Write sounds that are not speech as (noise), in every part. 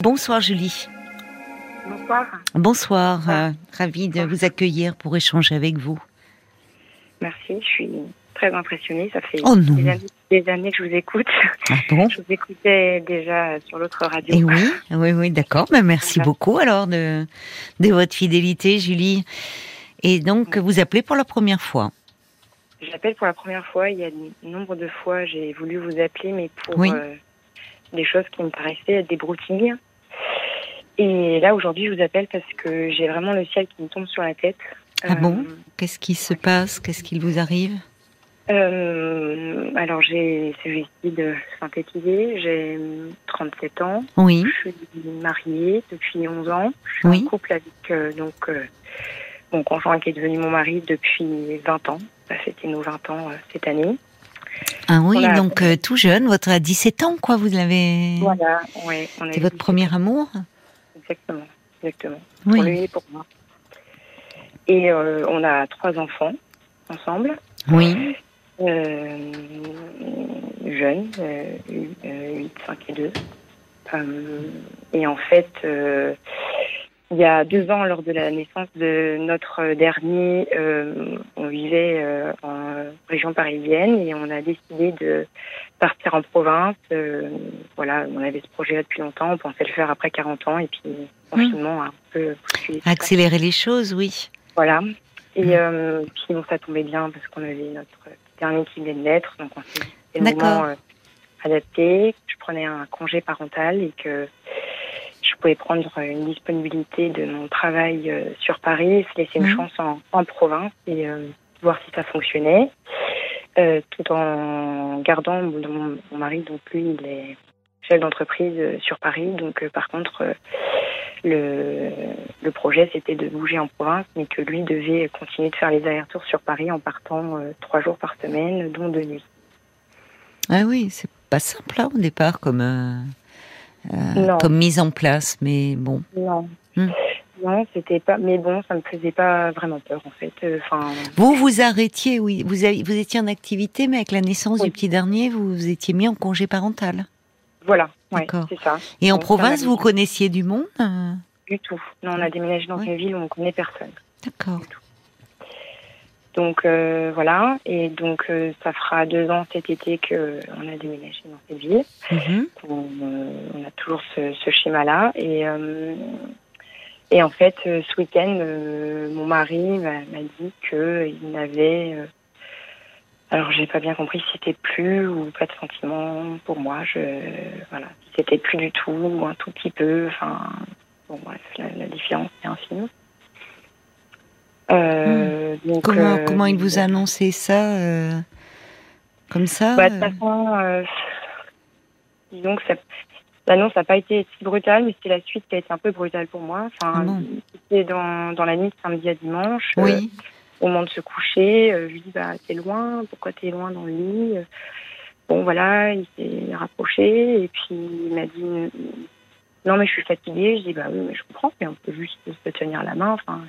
Bonsoir Julie. Bonsoir. Bonsoir, euh, ravie de vous accueillir pour échanger avec vous. Merci, je suis très impressionnée. Ça fait Oh des, années, des années que je vous écoute. Ah bon? Je vous écoutais déjà sur l'autre radio. Et oui, oui, oui, d'accord. Ben, merci Voilà. beaucoup alors de, de votre fidélité, Julie. Et donc, vous appelez pour la première fois? J'appelle pour la première fois. Il y a de nombre de fois, j'ai voulu vous appeler, mais pour Oui. euh, des choses qui me paraissaient être des broutilles. Et là, aujourd'hui, je vous appelle parce que j'ai vraiment le ciel qui me tombe sur la tête. Ah bon Qu'est-ce qui se passe Qu'est-ce qui vous arrive euh, Alors, j'ai, essayer de synthétiser. J'ai 37 ans. Oui, Je suis mariée depuis 11 ans. Je suis Oui. en couple avec euh, donc euh, mon conjoint qui est devenu mon mari depuis 20 ans. Ça fêtait nos 20 ans euh, cette année. ah oui, donc euh, tout jeune, votre à 17 ans, quoi, vous l'avez. Voilà, a C'est votre premier amour Exactement, exactement. Oui. Pour lui et pour moi. Et euh, on a trois enfants ensemble, Oui, euh, jeunes, euh, 8, 5 et 2. Euh, et en fait, euh, il y a deux ans, lors de la naissance de notre dernier, euh, on vivait euh, en région parisienne et on a décidé de partir en province. Euh, voilà, on avait ce projet-là depuis longtemps, on pensait le faire après 40 ans et puis le confinement a un peu ça. accélérer les choses, oui. Voilà. Et Mm. euh, puis bon, ça tombait bien parce qu'on avait notre dernier qui venait de naître, donc on s'est moment euh, adapté. Je prenais un congé parental et que je pouvais prendre une disponibilité de mon travail euh, sur Paris, se laisser une Mhm. chance en, en province et euh, voir si ça fonctionnait, euh, tout en gardant mon, mon mari, donc lui, il est chef d'entreprise sur Paris, donc par contre. le, le projet, c'était de bouger en province, mais que lui devait continuer de faire les allers-retours sur Paris en partant trois jours par semaine, dont deux nuits. Ah oui, c'est pas simple là, au départ comme, euh, comme mise en place, mais bon. Non. Hmm. Non, c'était pas. Mais bon, ça me faisait pas vraiment peur en fait. Euh, Enfin, Vous vous arrêtiez, oui. Vous, avez- vous étiez en activité, mais avec la naissance Oui. du petit dernier, vous vous étiez mis en congé parental. voilà. Ouais, D'accord. c'est ça. Et en Donc, province, vous connaissiez du monde euh, Du tout. Non, on a déménagé dans Ouais. une ville où on connaît personne. D'accord. Donc euh, voilà. Et donc euh, ça fera deux ans cet été que on a déménagé dans cette ville. Mhm. on, euh, on a toujours ce, ce schéma-là. Et, euh, et en fait, euh, ce week-end, euh, mon mari m'a dit qu'il n'avait. euh, alors, j'ai pas bien compris si c'était plus ou pas de sentiment pour moi. Je, voilà, si c'était plus du tout ou un tout petit peu. Enfin, bon, bref, la, la différence est infime. Euh, donc, Comment, euh, comment il vous a annoncé ça euh, Comme ça bah, de toute façon, disons que l'annonce n'a pas été si brutale, mais c'était la suite qui a été un peu brutale pour moi. Enfin, Ah bon c'était dans, dans la nuit de samedi à dimanche, Oui. au moment de se coucher. je lui dis, bah, t'es loin, pourquoi t'es loin dans le lit Bon, voilà, il s'est rapproché et puis il m'a dit, non, mais je suis fatiguée. Je dis, bah oui, mais je comprends, mais on peut juste se tenir la main. Enfin,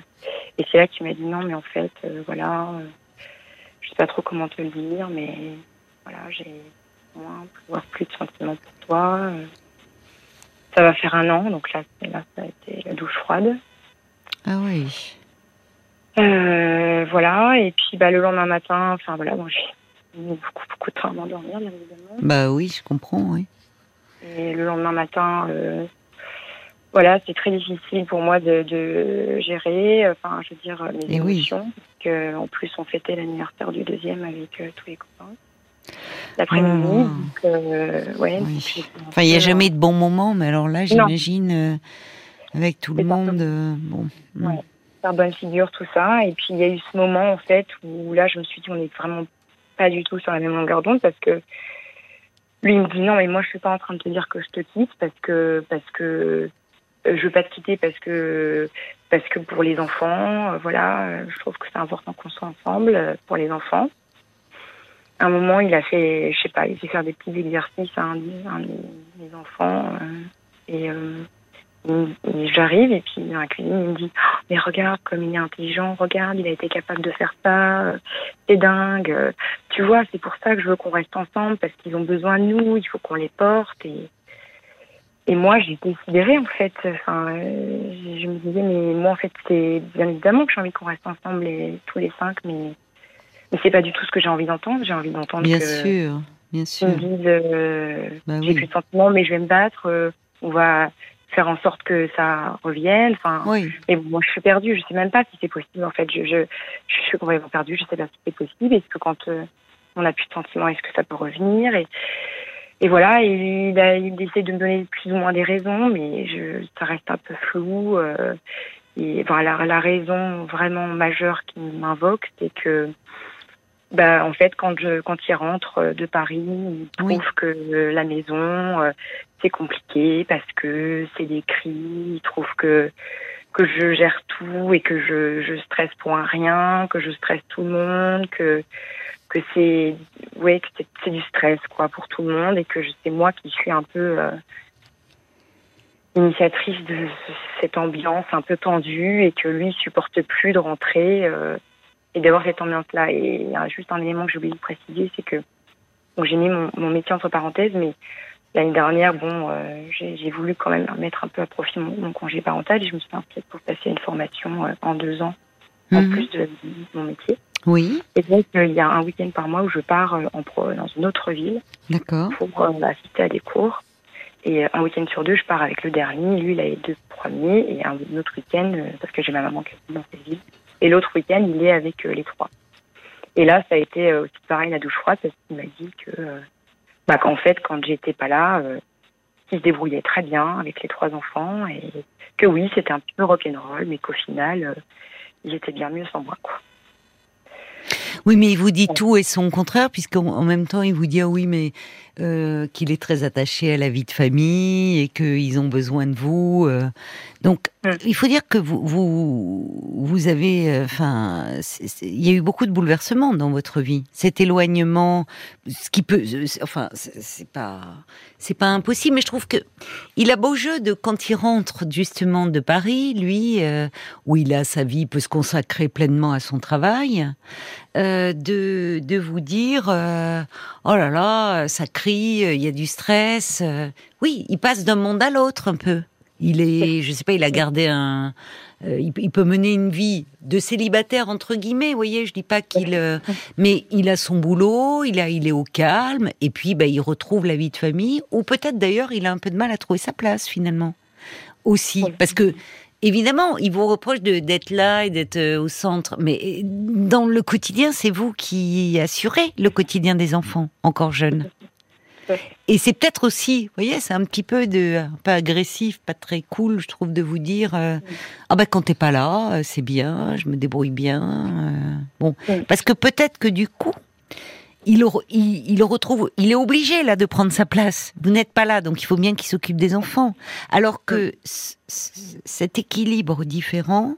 et c'est là qu'il m'a dit, non, mais en fait, euh, voilà, euh, je sais pas trop comment te le dire, mais voilà, j'ai moins, voire plus de sentiments pour toi. euh. Ça va faire un an, donc là, là ça a été la douche froide. Ah oui. Euh, voilà, et puis bah, le lendemain matin, enfin voilà, bon, j'ai mis beaucoup, beaucoup de temps à m'endormir, bien évidemment. Bah oui, je comprends, oui. Et le lendemain matin, euh, voilà, c'est très difficile pour moi de, de gérer, enfin, je veux dire, mes Eh oui. émotions. Parce que, en plus, on fêtait l'anniversaire du deuxième avec euh, tous les copains. L'après-midi, Oh. donc, euh, ouais. Oui. donc Enfin, il n'y a jamais de bons moments, mais alors là, j'imagine, euh, avec tout le monde, euh, bon. mm. Ouais. faire bonne figure, tout ça. Et puis il y a eu ce moment en fait où là je me suis dit on est vraiment pas du tout sur la même longueur d'onde parce que lui il me dit non mais moi je suis pas en train de te dire que je te quitte parce que parce que euh, je veux pas te quitter parce que parce que pour les enfants euh, voilà euh, je trouve que c'est important qu'on soit ensemble euh, pour les enfants. À un moment il a fait je sais pas il fait faire des petits exercices à un, un de mes enfants euh, et euh, J'arrive et puis dans la cuisine, il me dit Oh, Mais regarde comme il est intelligent, regarde, il a été capable de faire ça, euh, c'est dingue. euh, Tu vois, c'est pour ça que je veux qu'on reste ensemble parce qu'ils ont besoin de nous, il faut qu'on les porte. Et, et moi, j'étais sidérée, en fait. Enfin, euh, je me disais, mais moi, en fait, c'est bien évidemment que j'ai envie qu'on reste ensemble tous les cinq, mais, mais c'est pas du tout ce que j'ai envie d'entendre. J'ai envie d'entendre Bien que sûr, bien sûr. ils me disent, euh, Bah j'ai oui. plus de sentiments, mais je vais me battre. euh, on va faire en sorte que ça revienne. Enfin, Oui, mais bon, moi, je suis perdue. Je sais même pas si c'est possible. En fait, je, je, je suis complètement perdue. Je sais pas si c'est possible. Est-ce que quand euh, on a plus de sentiments, est-ce que ça peut revenir et, et voilà. Et il, a, il essaie de me donner plus ou moins des raisons, mais je, ça reste un peu flou. euh, et voilà, la raison vraiment majeure qui m'invoque, c'est que, bah, en fait, quand je, quand il rentre de Paris, il trouve Oui. que la maison, euh, c'est compliqué parce que c'est des cris. Il trouve que que je gère tout et que je, je stresse pour un rien, que je stresse tout le monde, que que c'est ouais que c'est- du stress quoi pour tout le monde et que c'est moi qui suis un peu euh, initiatrice de ce- cette ambiance un peu tendue et que lui il supporte plus de rentrer euh, et d'avoir cette ambiance là et il y a juste un élément que j'ai oublié de préciser c'est que donc j'ai mis mon, mon métier entre parenthèses mais L'année dernière, bon, euh, j'ai j'ai voulu quand même mettre un peu à profit mon, mon congé parental et je me suis inscrite pour passer une formation euh, en deux ans en Mhm. plus de mon métier. Oui, Et donc, euh, il y a un week-end par mois où je pars euh, en pro, dans une autre ville d'accord. pour euh, assister à des cours. Et un week-end sur deux, je pars avec le dernier. Lui, il a les deux premiers. Et un, autre week-end, parce que j'ai ma maman qui est dans cette ville. Et l'autre week-end, il est avec les trois. Et là, ça a été aussi pareil, la douche froide, parce qu'il m'a dit que, bah, qu'en fait, quand j'étais pas là, euh, il se débrouillait très bien avec les trois enfants. Et que oui, c'était un petit peu rock'n'roll, mais qu'au final, euh, il était bien mieux sans moi, quoi. Oui, mais il vous dit tout et son contraire, puisqu'en en même temps, il vous dit ah oui, mais euh, qu'il est très attaché à la vie de famille et qu'ils ont besoin de vous. euh. Donc. Il faut dire que vous vous, vous avez, euh, enfin, il y a eu beaucoup de bouleversements dans votre vie. Cet éloignement, ce qui peut, euh, enfin, c'est pas, c'est pas impossible, mais je trouve que il a beau jeu de quand il rentre justement de Paris, lui, euh, où il a sa vie, peut se consacrer pleinement à son travail euh, de, de vous dire euh, oh là là ça crie euh, il y a du stress euh. oui il passe d'un monde à l'autre un peu il est je sais pas il a gardé un euh, il, il peut mener une vie de célibataire entre guillemets vous voyez je dis pas qu'il euh, mais il a son boulot il a il est au calme et puis bah, il retrouve la vie de famille ou peut-être d'ailleurs il a un peu de mal à trouver sa place finalement. Aussi parce que Évidemment, il vous reproche de- d'être là et d'être euh, au centre, mais dans le quotidien, c'est vous qui assurez le quotidien des enfants encore jeunes. Et c'est peut-être aussi, vous voyez, c'est un petit peu de, un peu agressif, pas très cool, je trouve, de vous dire, euh, ah ben quand t'es pas là, euh, c'est bien, je me débrouille bien. euh, bon, Oui. parce que peut-être que du coup, il, il, retrouve, il est obligé là de prendre sa place. Vous n'êtes pas là, donc il faut bien qu'il s'occupe des enfants. Alors que c- cet équilibre différent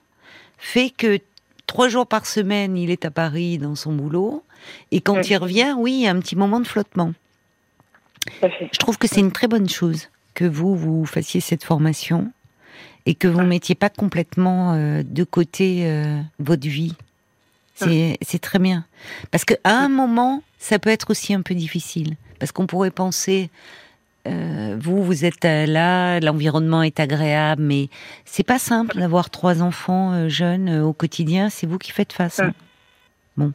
fait que trois jours par semaine, il est à Paris dans son boulot, et quand Oui. il revient, oui, il y a un petit moment de flottement. Je trouve que c'est une très bonne chose que vous, vous fassiez cette formation et que vous mettiez pas complètement euh, de côté euh, votre vie. C'est très bien. Parce qu'à un moment, ça peut être aussi un peu difficile. Parce qu'on pourrait penser, euh, vous, vous êtes là, l'environnement est agréable, mais c'est pas simple d'avoir trois enfants jeunes au quotidien. C'est vous qui faites face. hein.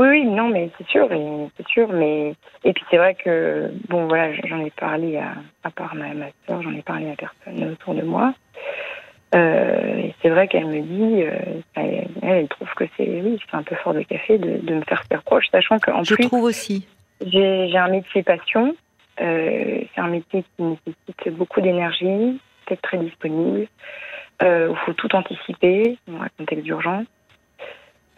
Oui, oui, non, mais c'est sûr, et c'est sûr, mais et puis c'est vrai que bon, voilà, j'en ai parlé à, à part ma, ma soeur, j'en ai parlé à personne autour de moi. Euh, et c'est vrai qu'elle me dit, euh, elle, elle trouve que c'est oui, c'est un peu fort de café de, de me faire faire proche, sachant qu'en Je plus trouve aussi. j'ai j'ai un métier passion. Euh, c'est un métier qui nécessite beaucoup d'énergie, peut-être très disponible. Euh, il faut tout anticiper dans un contexte d'urgence.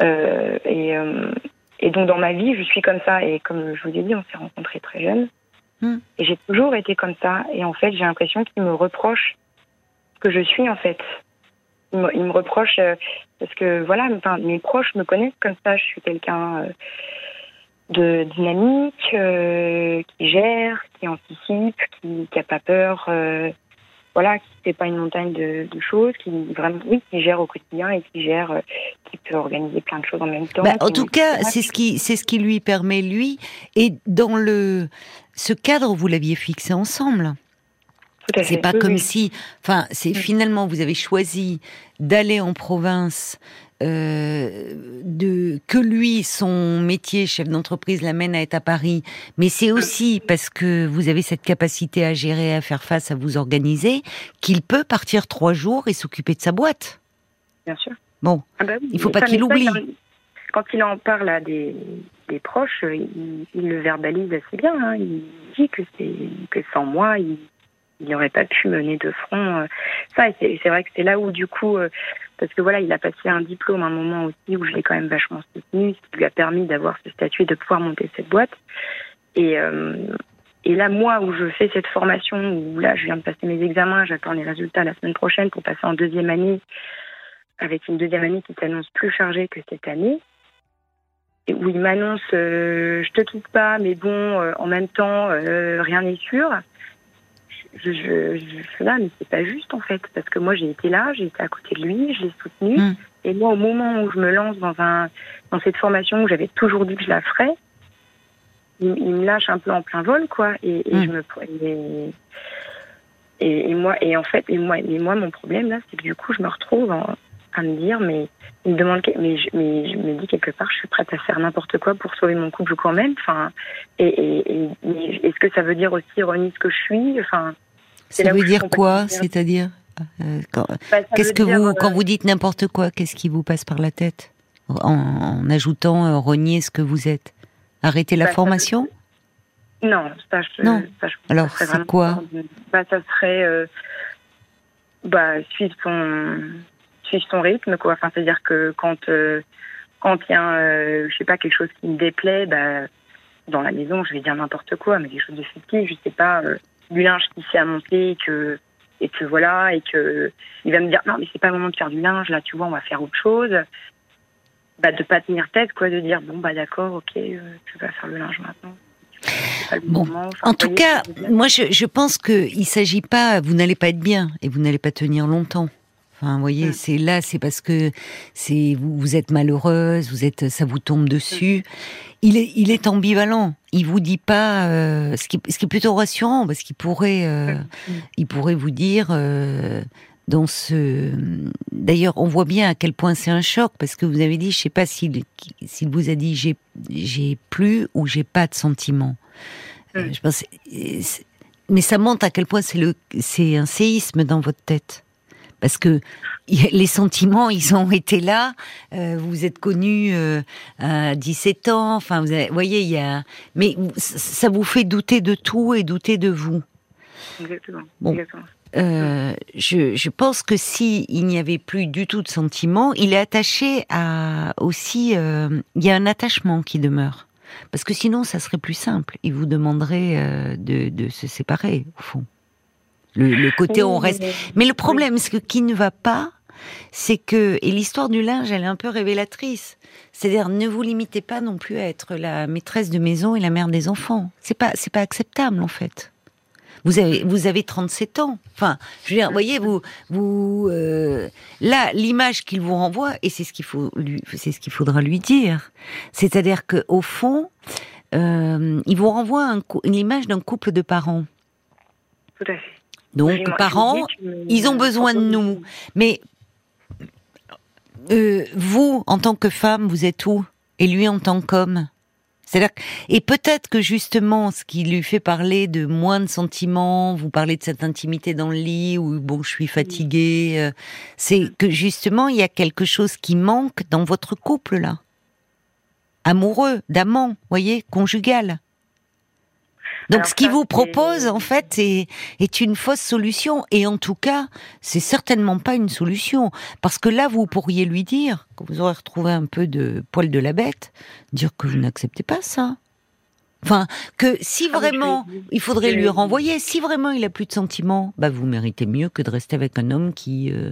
Euh, et, euh, et donc dans ma vie, je suis comme ça. Et comme je vous ai dit, on s'est rencontrés très jeunes. Hmm. Et j'ai toujours été comme ça. Et en fait, j'ai l'impression qu'ils me reprochent ce que je suis en fait. Ils me, ils me reprochent euh, parce que voilà, enfin, mes proches me connaissent comme ça. Je suis quelqu'un euh, de dynamique, euh, qui gère, qui anticipe, qui qui a pas peur, euh, voilà, qui fait pas une montagne de, de choses, qui vraiment, oui, qui gère au quotidien et qui gère, euh, qui peut organiser plein de choses en même temps. Bah, en tout cas, c'est ce qui, c'est ce qui lui permet lui. Et dans le, ce cadre, vous l'aviez fixé ensemble. C'est pas comme si, enfin, c'est mm. finalement vous avez choisi d'aller en province, euh, que lui, son métier, chef d'entreprise, l'amène à être à Paris, mais c'est aussi parce que vous avez cette capacité à gérer, à faire face, à vous organiser, qu'il peut partir trois jours et s'occuper de sa boîte. Bien sûr. Bon, ah bah il faut pas qu'il oublie. Quand il en parle à des, des proches, il, le verbalise assez bien. Hein. Il dit que c'est que sans moi, il il n'aurait pas pu mener de front euh, ça. C'est vrai que c'est là où, du coup, euh, parce que voilà, il a passé un diplôme à un moment aussi où je l'ai quand même vachement soutenu, ce qui lui a permis d'avoir ce statut et de pouvoir monter cette boîte. Et, euh, et là, moi, où je fais cette formation, où là, je viens de passer mes examens, j'attends les résultats la semaine prochaine pour passer en deuxième année, avec une deuxième année qui s'annonce plus chargée que cette année. Où il m'annonce, je te quitte pas, mais bon, en même temps, rien n'est sûr je, je, je suis là, mais c'est pas juste en fait, parce que moi j'ai été là, j'ai été à côté de lui, je l'ai soutenu, hmm. et moi au moment où je me lance dans un dans cette formation où j'avais toujours dit que je la ferais, il, me lâche un peu en plein vol quoi, et, et hmm. je me et, et, moi et en fait et moi et moi mon problème là, c'est que du coup je me retrouve à me dire mais il me demande mais je, mais je me dis quelque part je suis prête à faire n'importe quoi pour sauver mon couple quand même. Enfin et, et, est-ce que ça veut dire aussi renier ce que je suis? Enfin ça veut dire quoi C'est-à-dire euh, bah, Qu'est-ce que vous, quand euh, vous dites n'importe quoi, qu'est-ce qui vous passe par la tête en, ajoutant euh, renier ce que vous êtes? Arrêter la bah, formation? Non, ça, non. Alors, c'est quoi? bah, Ça serait bah, suivre son suivre son rythme, quoi. Enfin, c'est-à-dire que quand quand il y a, je sais pas, quelque chose qui me déplaît, bah, dans la maison, je vais dire n'importe quoi, mais des choses de fictif, je sais pas du linge qui s'est à monter et que et que voilà et que il va me dire non mais c'est pas le moment de faire du linge là tu vois on va faire autre chose. Bah de pas tenir tête quoi de dire bon bah d'accord ok euh, tu vas faire le linge maintenant. Bon, en tout cas, moi je, je pense qu'il ne s'agit pas, vous n'allez pas être bien et vous n'allez pas tenir longtemps. Enfin, vous voyez, c'est là, c'est parce que c'est vous, vous, êtes malheureuse, vous êtes, ça vous tombe dessus. Il est, il est ambivalent. Il vous dit pas euh, ce, qui, ce qui est plutôt rassurant parce qu'il pourrait, euh, il pourrait vous dire euh, dans ce. D'ailleurs, on voit bien à quel point c'est un choc parce que vous avez dit, je sais pas s'il, s'il vous a dit j'ai, j'ai plus ou j'ai pas de sentiment. Mm. je pense, mais ça montre à quel point c'est le, c'est un séisme dans votre tête parce que (laughs) les sentiments, ils ont été là. Euh, vous êtes connu euh, à 17 ans. Enfin, vous voyez, il y a. Mais ça vous fait douter de tout et douter de vous. Exactement. Euh, je, je, pense que si il n'y avait plus du tout de sentiments, il est attaché à aussi. il y a un attachement qui demeure. Parce que sinon, ça serait plus simple. Il vous demanderait de, de se séparer, au fond. Le, côté on reste. Mais le problème, ce qui ne va pas, c'est que et l'histoire du linge, elle est un peu révélatrice. C'est-à-dire, ne vous limitez pas non plus à être la maîtresse de maison et la mère des enfants. C'est pas, c'est pas acceptable en fait. Vous avez, vous avez 37 ans. Enfin, je veux dire, voyez, vous, vous, euh, là, l'image qu'il vous renvoie, et c'est ce qu'il faut, lui, c'est ce qu'il faudra lui dire. C'est-à-dire que au fond, euh, il vous renvoie une image d'un couple de parents. Tout à fait. Donc, parents, ils ont besoin de nous. Mais euh, vous, en tant que femme, vous êtes où? Et lui, en tant qu'homme? Et peut-être que justement, ce qui lui fait parler de moins de sentiments, vous parlez de cette intimité dans le lit où bon, je suis fatiguée, euh, c'est que justement il y a quelque chose qui manque dans votre couple là, amoureux, d'amant, voyez, conjugal. Donc, ce qu'il vous propose, en fait, est, est une fausse solution. Et en tout cas, c'est certainement pas une solution. Parce que là, vous pourriez lui dire, quand vous aurez retrouvé un peu de poil de la bête, dire que vous n'acceptez pas ça. Enfin, que si ah, vraiment, il faudrait lui renvoyer, si vraiment il a plus de sentiments, bah vous méritez mieux que de rester avec un homme qui euh,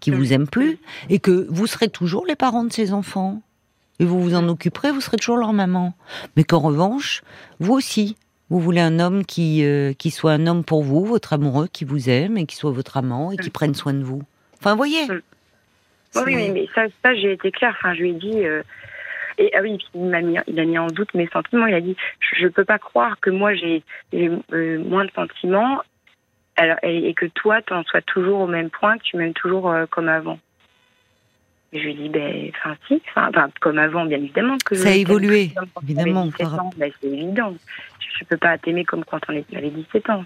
qui vous aime plus et que vous serez toujours les parents de ses enfants et vous vous en occuperez, vous serez toujours leur maman. Mais qu'en revanche, vous aussi, vous voulez un homme qui, euh, qui soit un homme pour vous, votre amoureux, qui vous aime et qui soit votre amant et qui prenne soin de vous. Enfin, voyez. Oui, mais, ça, ça j'ai été claire. Enfin, je lui ai dit. Euh, et ah oui, il m'a mis, il a mis en doute mes sentiments. Il a dit, je ne peux pas croire que moi j'ai euh, moins de sentiments alors, et, que toi, tu en sois toujours au même point, que tu m'aimes toujours comme avant. je lui dis, ben, enfin, si, enfin, comme avant, bien évidemment. que Ça a évolué, évidemment. Ben, c'est évident je peux pas t'aimer comme quand on avait 17 ans.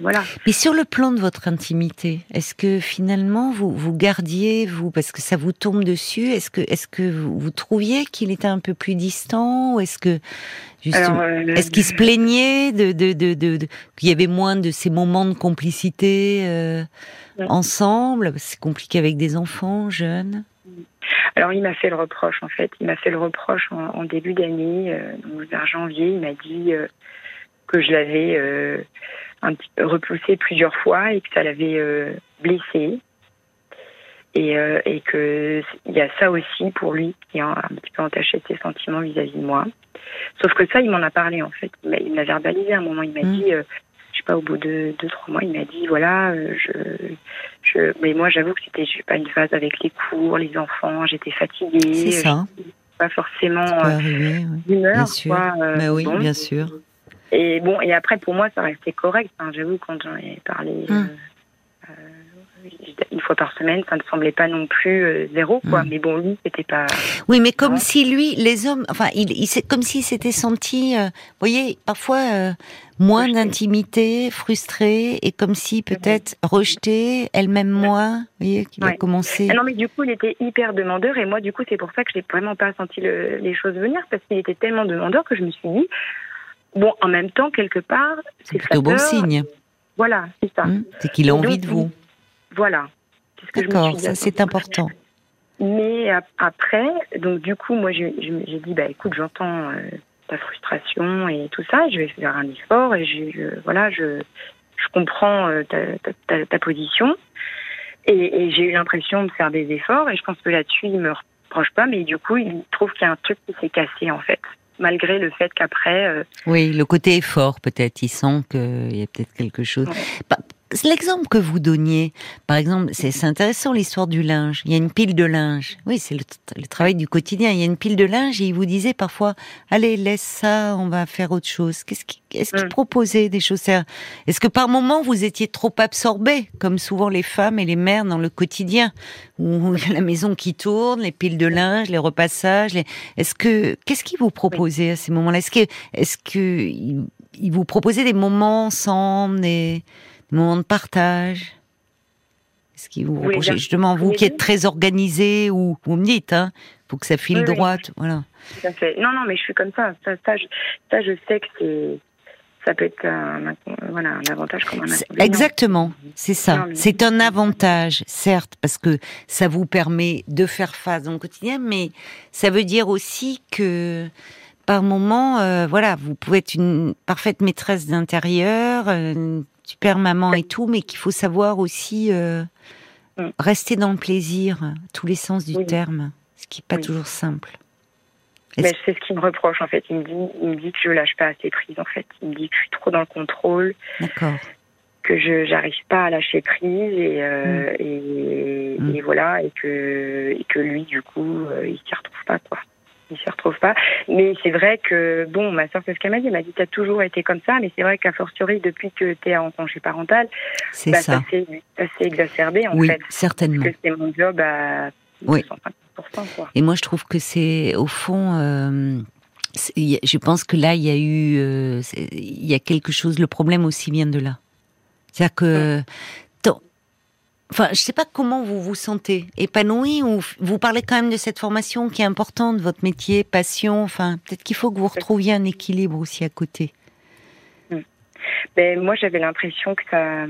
voilà. Mais sur le plan de votre intimité, est-ce que finalement vous vous gardiez vous parce que ça vous tombe dessus Est-ce que est-ce que vous, trouviez qu'il était un peu plus distant ou est-ce que euh, est-ce qu'il se plaignait de, de, de, qu'il y avait moins de ces moments de complicité euh, ensemble? C'est compliqué avec des enfants jeunes. Alors il m'a fait le reproche en fait. Il m'a fait le reproche en, début d'année, euh, vers janvier. Il m'a dit que je l'avais euh, un petit peu repoussé plusieurs fois et que ça l'avait euh, blessé. Et, euh, et que il y a ça aussi pour lui qui a un petit peu entaché ses sentiments vis-à-vis de moi. Sauf que ça, il m'en a parlé en fait. Il m'a verbalisé à un moment. Il m'a mmh. dit, je sais pas, au bout de deux trois mois, il m'a dit voilà, je, je, mais moi j'avoue que c'était pas une phase avec les cours, les enfants, j'étais fatiguée. C'est ça. Pas forcément d'humeur. Bien sûr. mais oui, bien sûr. Et bon, et après, pour moi, ça restait correct. J'avoue, quand j'en ai parlé hum. euh, euh, une fois par semaine, ça ne semblait pas non plus euh, zéro, quoi. Hum. Mais bon, lui, c'était pas. Oui, mais comme si lui, les hommes, enfin, il, il comme s'il s'était senti, vous voyez, parfois moins d'intimité, frustré, et comme si peut-être rejeté, elle-même moins, vous voyez, qu'il a commencé. Ah non, mais du coup, il était hyper demandeur, et moi, du coup, c'est pour ça que j'ai vraiment pas senti les choses venir, parce qu'il était tellement demandeur que je me suis dit, Bon, en même temps, quelque part, c'est plutôt bon signe. Voilà, c'est ça. Mmh, c'est qu'il a envie de vous. Voilà. D'accord, ça c'est important. Mais après, donc du coup, moi j'ai dit, bah écoute, j'entends euh, ta frustration et tout ça, je vais faire un effort et je, voilà, je, je comprends euh, ta, ta, position. Et, et j'ai eu l'impression de faire des efforts et je pense que là-dessus, il me reproche pas, mais du coup, il trouve qu'il y a un truc qui s'est cassé en fait malgré le fait qu'après. Euh, oui, le côté effort, peut-être. Il sent qu'il y a peut-être quelque chose. L'exemple que vous donniez, par exemple, c'est intéressant l'histoire du linge. Il y a une pile de linge. Oui, c'est le, travail du quotidien. Il y a une pile de linge et il vous disait parfois, allez, laisse ça, on va faire autre chose. Qu'est-ce qu'il est-ce qu'il mm. proposait des choses Est-ce que par moment vous étiez trop absorbé, comme souvent les femmes et les mères dans le quotidien, où la maison qui tourne, les piles de linge, les repassages. Est-ce que qu'est-ce qu'il vous proposait à ces moments-là? Est-ce que est-ce que il vous proposait des moments ensemble, des moment de partage. Ce qui vous justement vous qui êtes très organisé ou vous me dites hein. Faut que ça file droite voilà. Non non mais je suis comme ça. Ça, ça, je, sais que c'est ça peut être un, voilà, un avantage comme un Exactement, c'est ça. C'est un avantage, certes, parce que ça vous permet de faire face dans le quotidien, mais ça veut dire aussi que par moment, euh, voilà, vous pouvez être une parfaite maîtresse d'intérieur, super maman et tout, mais qu'il faut savoir aussi euh, mm. rester dans le plaisir, tous les sens du terme, ce qui n'est pas toujours simple. c'est ce qu'il me reproche en fait. Il me dit, il me dit que je lâche pas assez prise en fait. Il me dit que je suis trop dans le contrôle. D'accord. Que je j'arrive pas à lâcher prise et, euh, mm. et, voilà et que et que lui du coup euh, il s'y retrouve pas quoi il se retrouve pas. Mais c'est vrai que, bon, ma soeur, c'est ce qu'elle m'a dit. Elle m'a dit, t'as toujours été comme ça, mais c'est vrai qu'à fortiori, depuis que tu es en congé parental, c'est bah, ça. S'est exacerbé, en oui, fait. certainement. Parce que c'est mon job à oui. Quoi. Et moi, je trouve que c'est, au fond, euh, je pense que là, il y a eu, euh, il y a quelque chose, le problème aussi vient de là. C'est-à-dire que Enfin, je sais pas comment vous vous sentez épanoui ou vous parlez quand même de cette formation qui est importante, votre métier, passion. Enfin, peut-être qu'il faut que vous retrouviez un équilibre aussi à côté. Hmm. Ben, moi, j'avais l'impression que ça.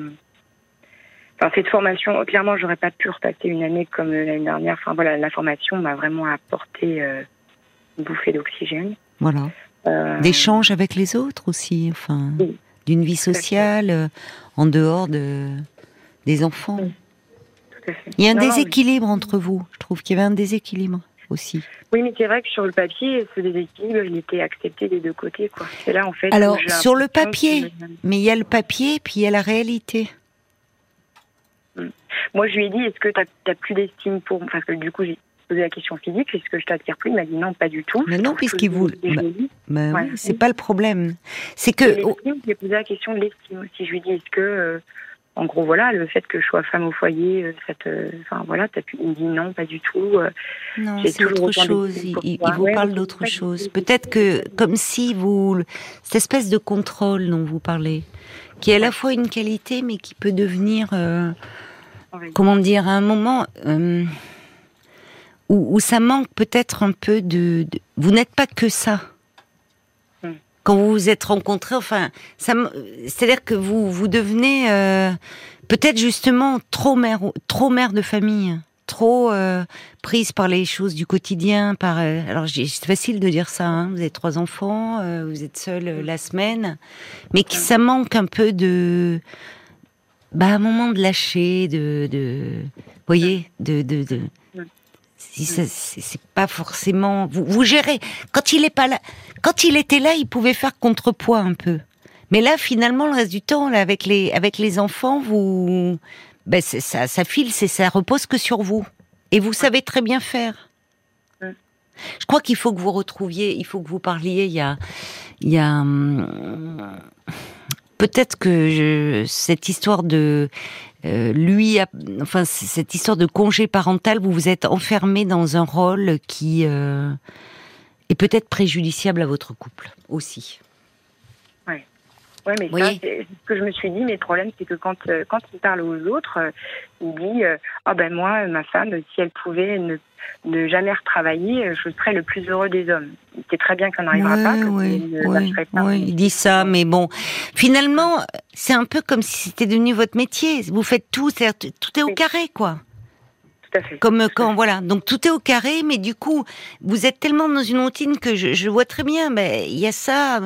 Enfin, cette formation, clairement, j'aurais pas pu repasser une année comme l'année dernière. Enfin, voilà, la formation m'a vraiment apporté euh, une bouffée d'oxygène. Voilà. Euh... D'échanges avec les autres aussi, enfin, d'une vie sociale euh, en dehors de des enfants. Il y a un déséquilibre entre vous. Je trouve qu'il y avait un déséquilibre aussi. Oui, mais c'est vrai que sur le papier, ce déséquilibre, il était accepté des deux côtés. Quoi. C'est là, en fait. Alors, sur le papier, mais il y a le papier, puis il y a la réalité. Hmm. Moi, je lui ai dit, est-ce que tu n'as plus d'estime pour Parce que du coup, j'ai posé la question physique, est-ce que je t'attire plus? Il m'a dit non, pas du tout. Mais non, puisqu'il vous. Bah, bah c'est pas le problème. C'est que. J'ai posé la question de l'estime aussi. Je lui ai dit, est-ce que. Euh, en gros, voilà, le fait que je sois femme au foyer, euh, ça te, enfin voilà, dit non, pas du tout. Euh, non, c'est autre chose. Il, vous parle d'autre chose. Peut-être que, comme si vous, cette espèce de contrôle dont vous parlez, qui est à la fois une qualité, mais qui peut devenir, euh, comment dire, à un moment où, ça manque peut-être un peu de, de vous n'êtes pas que ça quand vous vous êtes rencontrés, enfin, c'est-à-dire que vous vous devenez euh, peut-être justement trop mère, trop mère de famille, trop euh, prise par les choses du quotidien. Par euh, alors c'est facile de dire ça. Hein, vous avez trois enfants, vous êtes seule la semaine, mais qui ça manque un peu de, bah, moment de lâcher, de, de, voyez, de, de, de c'est pas forcément. Vous, vous, gérez. Quand il est pas là, quand il était là, il pouvait faire contrepoids un peu. Mais là, finalement, le reste du temps, là, avec les avec les enfants, vous, ben ça, ça file, c'est ça repose que sur vous. Et vous savez très bien faire. Je crois qu'il faut que vous retrouviez, il faut que vous parliez. Il y a, il y a. Hum, peut-être que cette histoire de euh, lui, enfin cette histoire de congé parental, vous vous êtes enfermé dans un rôle qui euh, est peut-être préjudiciable à votre couple aussi. Ouais. Ouais, mais ça, c'est ce que je me suis dit. Mais le problème, c'est que quand, euh, quand il parle aux autres, il dit Ah ben moi, ma femme, si elle pouvait ne ne jamais retravailler, je serais le plus heureux des hommes. C'est très bien qu'on n'arrivera pas. Oui, oui, il dit ça, mais bon, finalement, c'est un peu comme si c'était devenu votre métier. Vous faites tout, tout est au carré, quoi. Tout à fait. Comme quand, voilà, donc tout est au carré, mais du coup, vous êtes tellement dans une routine que je, vois très bien, mais il y a ça,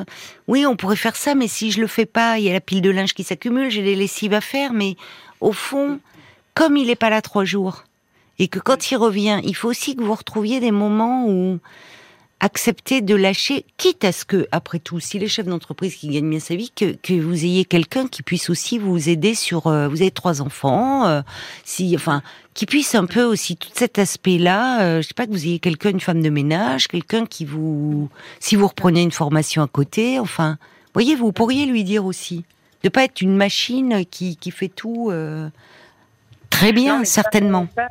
oui, on pourrait faire ça, mais si je le fais pas, il y a la pile de linge qui s'accumule, j'ai des lessives à faire, mais au fond, comme il n'est pas là trois jours, et que quand il revient, il faut aussi que vous retrouviez des moments où accepter de lâcher, quitte à ce que, après tout, si les chefs d'entreprise qui gagnent bien sa vie, que, que vous ayez quelqu'un qui puisse aussi vous aider sur, euh, vous avez trois enfants, euh, si, enfin, qui puisse un peu aussi tout cet aspect-là, euh, je sais pas que vous ayez quelqu'un, une femme de ménage, quelqu'un qui vous, si vous reprenez une formation à côté, enfin, voyez, vous pourriez lui dire aussi, de pas être une machine qui, qui fait tout. Euh, Très bien, certainement. Ça,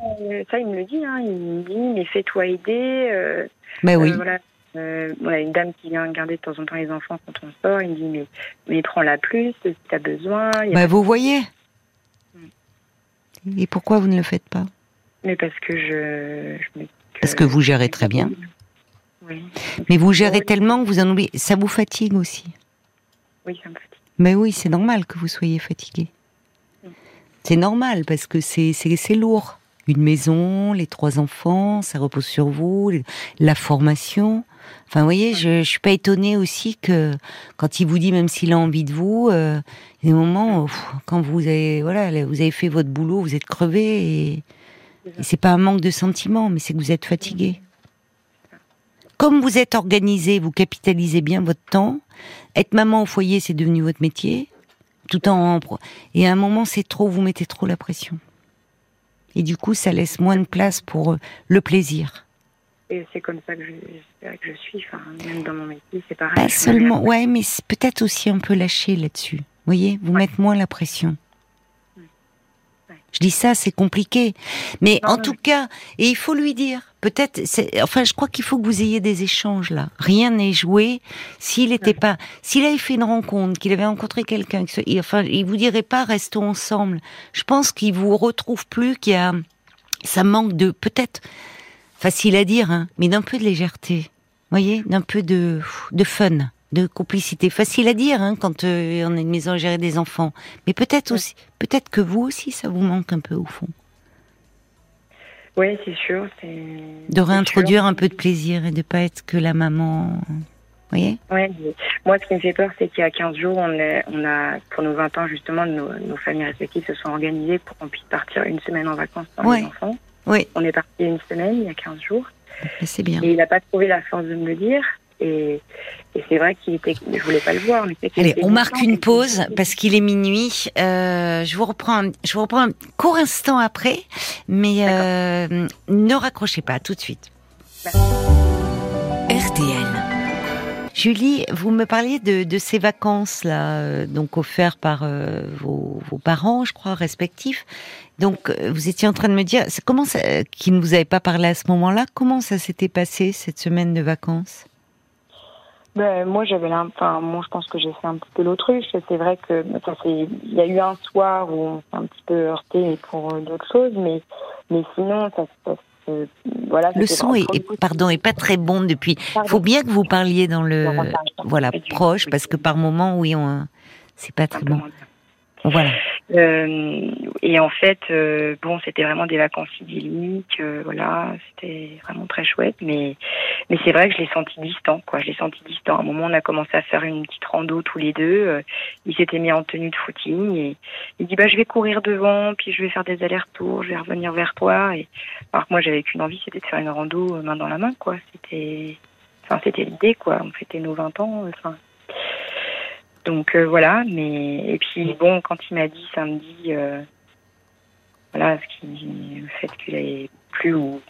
il me le dit. Hein. Il me dit, mais fais-toi aider. Euh, ben oui. Euh, euh, voilà. une dame qui vient garder de temps en temps les enfants quand on sort. Il me dit, mais, mais prends-la plus si tu as besoin. Ben, vous voyez. Mm. Et pourquoi vous ne le faites pas? Mais parce que je. parce que vous gérez très bien. Oui. Mais vous gérez tellement que vous en oubliez. Ça vous fatigue aussi. Oui, ça me fatigue. Mais oui, c'est normal que vous soyez fatigué. C'est normal parce que c'est c'est lourd. Une maison, les trois enfants, ça repose sur vous, la formation. Enfin, vous voyez, je, suis pas étonnée aussi que quand il vous dit, même s'il a envie de vous, euh, il y a des moments où, quand vous avez, voilà, vous avez fait votre boulot, vous êtes crevé et, et c'est pas un manque de sentiments, mais c'est que vous êtes fatigué. Comme vous êtes organisé, vous capitalisez bien votre temps. Être maman au foyer, c'est devenu votre métier tout en et à un moment c'est trop, vous mettez trop la pression. Et du coup, ça laisse moins de place pour euh, le plaisir. Et c'est comme ça que je, que je suis, enfin, même dans mon métier, c'est pareil. Pas seulement, ouais, mais peut-être aussi un peu lâcher là-dessus. Vous voyez, vous mettre moins la pression. Je dis ça, c'est compliqué. Mais en tout cas, et il faut lui dire, peut-être, enfin, je crois qu'il faut que vous ayez des échanges là. Rien n'est joué. S'il n'était pas, s'il avait fait une rencontre, qu'il avait rencontré quelqu'un, enfin, il vous dirait pas, restons ensemble. Je pense qu'il vous retrouve plus, qu'il y a, ça manque de, peut-être, facile à dire, hein, mais d'un peu de légèreté. Voyez, d'un peu de, de fun de complicité. Facile à dire hein, quand euh, on a une maison à gérer des enfants, mais peut-être aussi, peut-être que vous aussi, ça vous manque un peu au fond. Oui, c'est sûr. De réintroduire un peu de plaisir et de pas être que la maman. Vous voyez? Ouais, moi, ce qui me fait peur, c'est qu'il y a 15 jours, on, on a, pour nos 20 ans, justement, nos, familles respectives se sont organisées pour qu'on puisse partir une semaine en vacances sans les enfants. Oui. On est parti une semaine, il y a 15 jours. C'est bien. Et il n'a pas trouvé la force de me le dire. Et, c'est vrai qu'il était, je voulais pas le voir. Allez, on marque une pause parce qu'il est minuit. Euh, je vous reprends, je vous reprends un court instant après, mais euh, ne raccrochez pas tout de suite. RTL. Julie, vous me parliez de, ces vacances là, euh, donc offertes par euh, vos, parents, je crois, respectifs. Donc, euh, vous étiez en train de me dire, comment ça, qui ne vous avait pas parlé à ce moment-là, comment ça s'était passé cette semaine de vacances? Ben, moi, j'avais enfin, moi, je pense que j'ai fait un petit peu l'autruche. C'est vrai que, il y a eu un soir où on s'est un petit peu heurté pour d'autres choses, mais, mais sinon, ça, ça voilà, le son est, pardon, est pas très bon depuis. Il faut bien que vous parliez dans le, voilà, proche, parce que par moment, oui, on, c'est pas très bon. Voilà. Euh, et en fait, euh, bon, c'était vraiment des vacances idylliques, euh, voilà, c'était vraiment très chouette, mais mais c'est vrai que je l'ai senti distant, quoi. Je l'ai senti distant. À un moment, on a commencé à faire une petite rando tous les deux. il s'était mis en tenue de footing et il dit bah je vais courir devant, puis je vais faire des allers-retours, je vais revenir vers toi. Et alors que moi, j'avais qu'une envie, c'était de faire une rando main dans la main, quoi. C'était, enfin, c'était l'idée, quoi. On fêtait nos 20 ans, enfin. Donc euh, voilà, mais et puis bon, quand il m'a dit samedi, euh, voilà, ce qui, le fait qu'il ait plus ou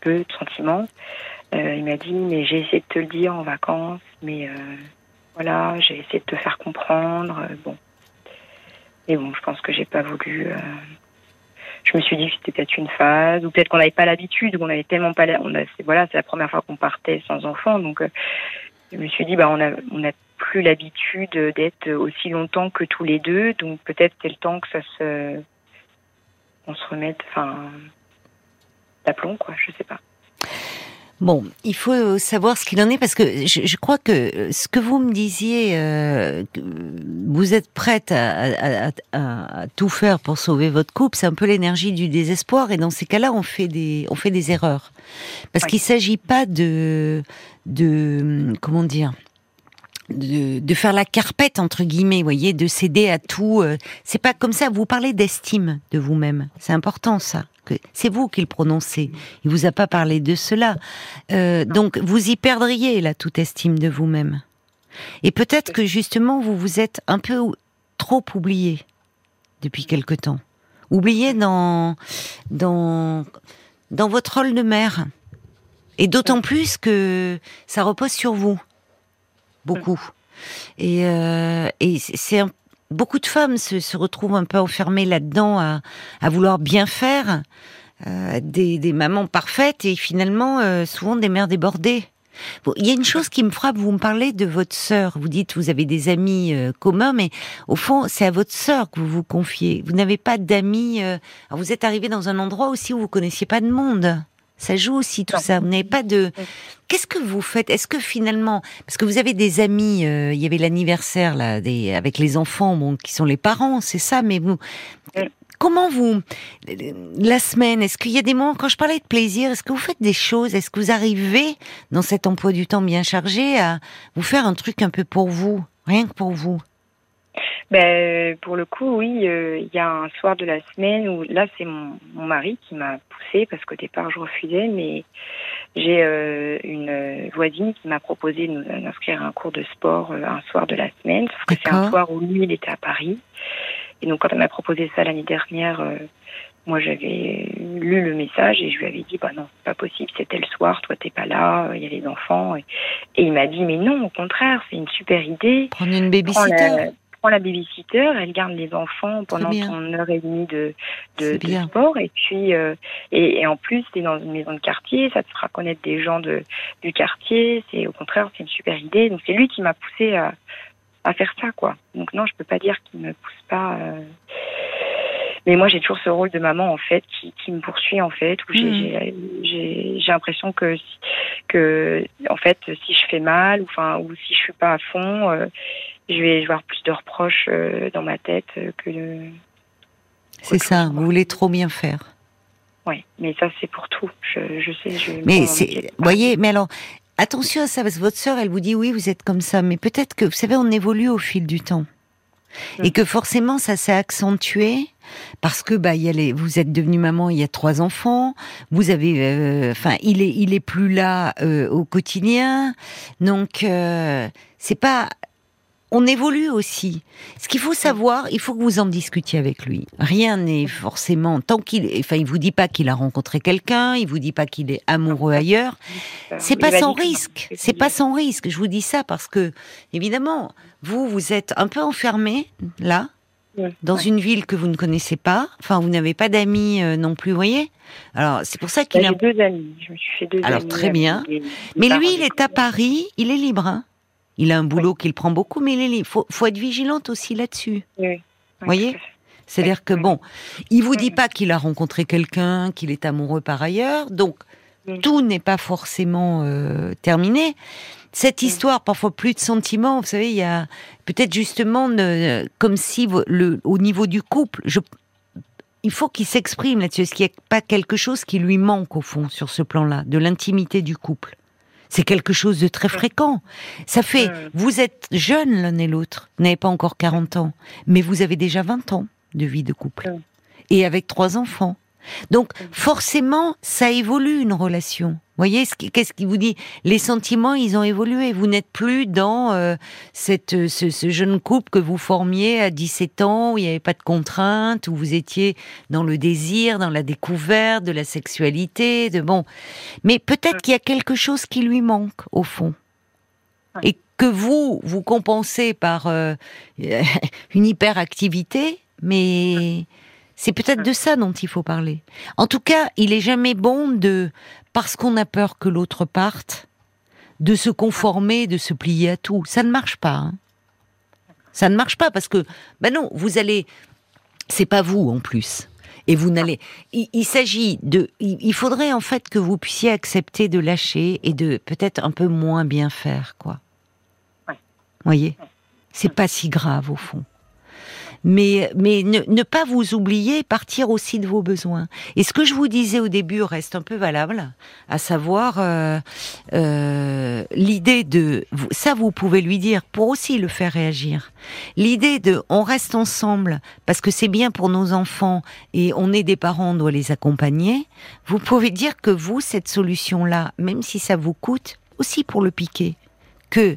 peu de sentiments, euh, il m'a dit mais j'ai essayé de te le dire en vacances, mais voilà, j'ai essayé de te faire comprendre, bon. Et bon, je pense que j'ai pas voulu. je me suis dit que c'était peut-être une phase, ou peut-être qu'on n'avait pas l'habitude, qu'on avait tellement pas. On a, voilà, c'est la première fois qu'on partait sans enfant, donc je me suis dit bah on a on a plus l'habitude d'être aussi longtemps que tous les deux, donc peut-être c'est le temps que ça se, on se remette, enfin, d'aplomb quoi, je sais pas. Bon, il faut savoir ce qu'il en est parce que je, crois que ce que vous me disiez, euh, vous êtes prête à, tout faire pour sauver votre couple, c'est un peu l'énergie du désespoir. Et dans ces cas-là, on fait des, on fait des erreurs. Parce qu'il s'agit pas de, de, comment dire, de, faire la carpette entre guillemets, voyez, de céder à tout. Euh, c'est pas comme ça. Vous parlez d'estime de vous-même. C'est important ça. C'est vous qui le prononcez. Il vous a pas parlé de cela. Euh, donc vous y perdriez là toute estime de vous-même. Et peut-être que justement vous vous êtes un peu trop oublié depuis quelque temps. Oublié dans dans dans votre rôle de mère. Et d'autant plus que ça repose sur vous beaucoup. Et, euh, et c'est beaucoup de femmes se, retrouvent un peu enfermées là-dedans à, vouloir bien faire, euh, des, mamans parfaites et finalement euh, souvent des mères débordées. Il y a une chose qui me frappe, vous me parlez de votre sœur, vous dites vous avez des amis communs, mais au fond c'est à votre sœur que vous vous confiez. Vous n'avez pas d'amis, vous êtes arrivé dans un endroit aussi où vous connaissiez pas de monde. Ça joue aussi tout ça. Vous n'avez pas de. Qu'est-ce que vous faites? Est-ce que finalement, parce que vous avez des amis, euh, il y avait l'anniversaire là, des, avec les enfants, bon, qui sont les parents, c'est ça. Mais vous, comment vous, la semaine, est-ce qu'il y a des moments quand je parlais de plaisir, est-ce que vous faites des choses? Est-ce que vous arrivez dans cet emploi du temps bien chargé à vous faire un truc un peu pour vous, rien que pour vous? Ben, pour le coup, oui, euh, il y a un soir de la semaine où là, c'est mon, mon, mari qui m'a poussé parce qu'au départ, je refusais, mais j'ai euh, une voisine qui m'a proposé de nous inscrire un cours de sport euh, un soir de la semaine, sauf que c'est un soir où lui, il était à Paris. Et donc, quand elle m'a proposé ça l'année dernière, moi, j'avais lu le message et je lui avais dit, bah non, c'est pas possible, c'était le soir, toi, t'es pas là, il y a les enfants. Et, il m'a dit, mais non, au contraire, c'est une super idée. Prendre une babysitter prend la babysitter, elle garde les enfants pendant son heure et demie de, de, sport. Et puis, euh, et, en plus, c'est dans une maison de quartier, ça te fera connaître des gens de, du quartier. C'est au contraire, c'est une super idée. Donc c'est lui qui m'a poussé à, à faire ça, quoi. Donc non, je peux pas dire qu'il me pousse pas. Euh... Mais moi, j'ai toujours ce rôle de maman, en fait, qui, qui me poursuit, en fait, où j'ai mmh. j'ai l'impression que, que, en fait, si je fais mal, ou, enfin, ou si je suis pas à fond, euh, je vais avoir plus de reproches euh, dans ma tête euh, que de. C'est ça, vous voulez trop bien faire. Oui, mais ça c'est pour tout. Je, je sais. Je mais c'est, voyez, mais alors attention à ça parce que votre sœur, elle vous dit oui, vous êtes comme ça, mais peut-être que vous savez, on évolue au fil du temps. Et que forcément ça s'est accentué parce que bah y a les, vous êtes devenue maman, il y a trois enfants, vous avez, euh, enfin il est il est plus là au quotidien, donc c'est pas on évolue aussi. Ce qu'il faut savoir, il faut que vous en discutiez avec lui. Rien n'est forcément tant qu'il, enfin, il vous dit pas qu'il a rencontré quelqu'un, il vous dit pas qu'il est amoureux ailleurs. C'est pas sans risque. C'est pas sans risque. Je vous dis ça parce que, évidemment, vous, vous êtes un peu enfermé là, dans une ville que vous ne connaissez pas. Enfin, vous n'avez pas d'amis euh, non plus, voyez. Alors, c'est pour ça qu'il a deux amis. Je me suis fait deux Alors très bien. Mais lui, il est à Paris. Il est libre. Hein il a un boulot qu'il prend beaucoup, mais il faut, faut être vigilante aussi là-dessus. Oui. Vous voyez C'est-à-dire que bon, il vous dit pas qu'il a rencontré quelqu'un, qu'il est amoureux par ailleurs, donc tout n'est pas forcément euh, terminé. Cette histoire, parfois plus de sentiments, vous savez, il y a peut-être justement comme si le, au niveau du couple, je, il faut qu'il s'exprime là-dessus. Est-ce qu'il n'y a pas quelque chose qui lui manque au fond sur ce plan-là, de l'intimité du couple? C'est quelque chose de très fréquent. Ça fait, vous êtes jeunes l'un et l'autre, vous n'avez pas encore 40 ans, mais vous avez déjà 20 ans de vie de couple. Et avec trois enfants. Donc forcément, ça évolue une relation. Voyez, qu'est-ce qui vous dit? Les sentiments, ils ont évolué. Vous n'êtes plus dans euh, cette, ce, jeune couple que vous formiez à 17 ans, où il n'y avait pas de contraintes, où vous étiez dans le désir, dans la découverte de la sexualité, de bon. Mais peut-être qu'il y a quelque chose qui lui manque au fond, et que vous vous compensez par euh, (laughs) une hyperactivité, mais c'est peut-être de ça dont il faut parler. En tout cas, il est jamais bon de, parce qu'on a peur que l'autre parte, de se conformer, de se plier à tout. Ça ne marche pas. Hein. Ça ne marche pas parce que, ben non, vous allez, c'est pas vous en plus. Et vous n'allez. Il, s'agit de. Il, faudrait en fait que vous puissiez accepter de lâcher et de peut-être un peu moins bien faire, quoi. Vous voyez, c'est pas si grave au fond mais, mais ne, pas vous oublier, partir aussi de vos besoins. Et ce que je vous disais au début reste un peu valable, à savoir euh, euh, l'idée de, ça vous pouvez lui dire pour aussi le faire réagir. L'idée de, on reste ensemble parce que c'est bien pour nos enfants et on est des parents, on doit les accompagner. Vous pouvez dire que vous, cette solution-là, même si ça vous coûte, aussi pour le piquer, que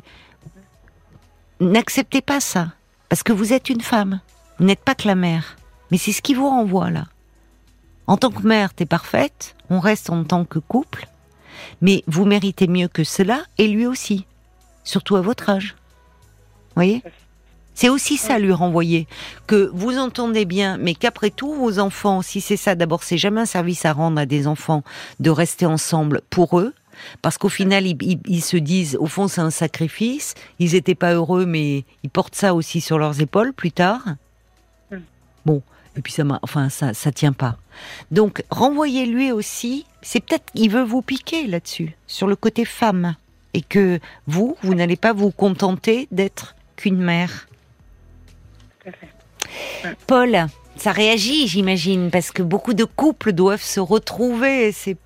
n'acceptez pas ça parce que vous êtes une femme. Vous n'êtes pas que la mère, mais c'est ce qui vous renvoie là. En tant que mère, t'es parfaite, on reste en tant que couple, mais vous méritez mieux que cela, et lui aussi, surtout à votre âge. Voyez? C'est aussi ça lui renvoyer, que vous entendez bien, mais qu'après tout, vos enfants, si c'est ça, d'abord, c'est jamais un service à rendre à des enfants de rester ensemble pour eux, parce qu'au final, ils, se disent, au fond, c'est un sacrifice. Ils n'étaient pas heureux, mais ils portent ça aussi sur leurs épaules plus tard. Bon, et puis ça, enfin, ça, ça tient pas. Donc, renvoyez-lui aussi. C'est peut-être qu'il veut vous piquer là-dessus, sur le côté femme, et que vous, vous n'allez pas vous contenter d'être qu'une mère. Paul, ça réagit, j'imagine, parce que beaucoup de couples doivent se retrouver. C'est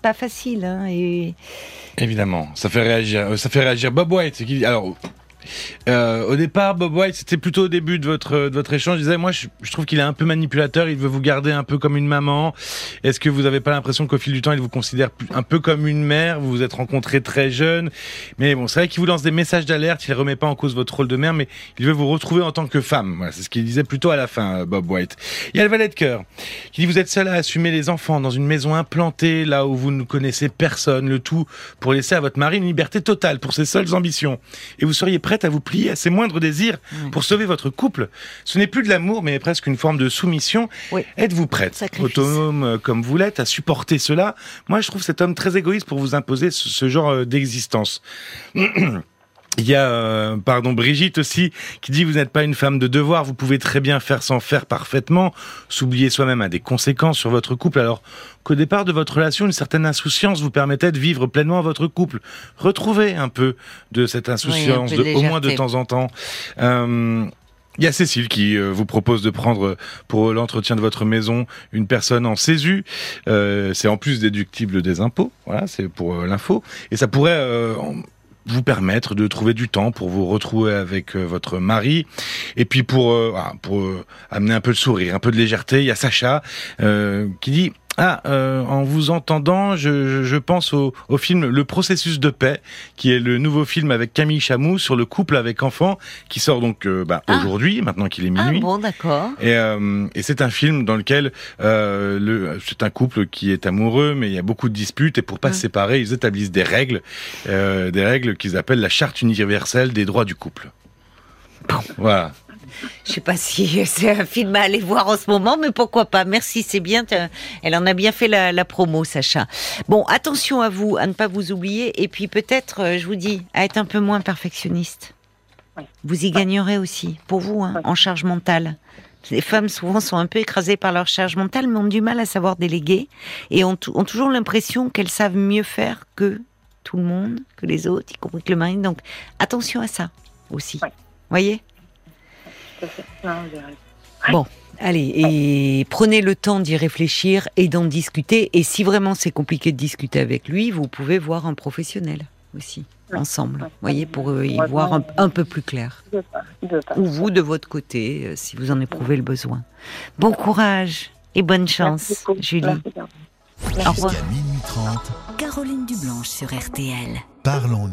pas facile, hein, et... Évidemment, ça fait réagir. Ça fait réagir Bob White. Alors, euh, au départ, Bob White, c'était plutôt au début de votre de votre échange. Il disait, moi, je, trouve qu'il est un peu manipulateur. Il veut vous garder un peu comme une maman. Est-ce que vous n'avez pas l'impression qu'au fil du temps, il vous considère un peu comme une mère? Vous vous êtes rencontrés très jeune, mais bon, c'est vrai qu'il vous lance des messages d'alerte. Il ne remet pas en cause votre rôle de mère, mais il veut vous retrouver en tant que femme. C'est ce qu'il disait plutôt à la fin, euh, Bob White. Il y a le valet de cœur qui dit, vous êtes seul à assumer les enfants dans une maison implantée là où vous ne connaissez personne. Le tout pour laisser à votre mari une liberté totale pour ses seules ambitions. Et vous seriez prête à vous plier à ses moindres désirs pour sauver votre couple. Ce n'est plus de l'amour, mais presque une forme de soumission. Êtes-vous prête, autonome euh, comme vous l'êtes, à supporter cela? Moi, je trouve cet homme très égoïste pour vous imposer ce, genre euh, d'existence. (clears throat) Il y a, euh, pardon, Brigitte aussi, qui dit vous n'êtes pas une femme de devoir, vous pouvez très bien faire sans faire parfaitement, s'oublier soi-même a des conséquences sur votre couple, alors qu'au départ de votre relation, une certaine insouciance vous permettait de vivre pleinement votre couple. Retrouvez un peu de cette insouciance, au moins de temps en temps. Euh, il y a Cécile qui euh, vous propose de prendre pour l'entretien de votre maison une personne en CESU. c'est en plus déductible des impôts. Voilà, c'est pour l'info. Et ça pourrait vous permettre de trouver du temps pour vous retrouver avec euh, votre mari et puis pour euh, pour euh, amener un peu de sourire, un peu de légèreté. Il y a Sacha qui dit Ah, euh, en vous entendant, je, je, pense au, au, film Le processus de paix, qui est le nouveau film avec Camille Chamou sur le couple avec enfants, qui sort donc euh, bah, ah. aujourd'hui, maintenant qu'il est minuit. Ah bon, d'accord. Et, euh, et c'est un film dans lequel euh, le, c'est un couple qui est amoureux, mais il y a beaucoup de disputes, et pour pas mmh. se séparer, ils établissent des règles, euh, des règles qu'ils appellent la charte universelle des droits du couple. Bon. Voilà. Je sais pas si (laughs) c'est un film à aller voir en ce moment, mais pourquoi pas. Merci, c'est bien. Elle en a bien fait la, la, promo, Sacha. Bon, attention à vous, à ne pas vous oublier, et puis peut-être, euh, je vous dis, à être un peu moins perfectionniste. Oui. Vous y gagnerez aussi, pour vous, hein, oui. en charge mentale. Les femmes souvent sont un peu écrasées par leur charge mentale, mais ont du mal à savoir déléguer et ont, ont toujours l'impression qu'elles savent mieux faire que tout le monde, que les autres, y compris que le mari. Donc attention à ça aussi. Oui. Voyez? Bon, allez, et prenez le temps d'y réfléchir et d'en discuter. Et si vraiment c'est compliqué de discuter avec lui, vous pouvez voir un professionnel aussi, ouais. ensemble, ouais. voyez, pour y ouais. voir un, un, peu plus clair. De pas, de pas. Ou vous, de votre côté, euh, si vous en éprouvez le besoin. Bon courage et bonne chance, Julie. Au revoir. Caroline Dublanche sur RTL. Parlons-nous.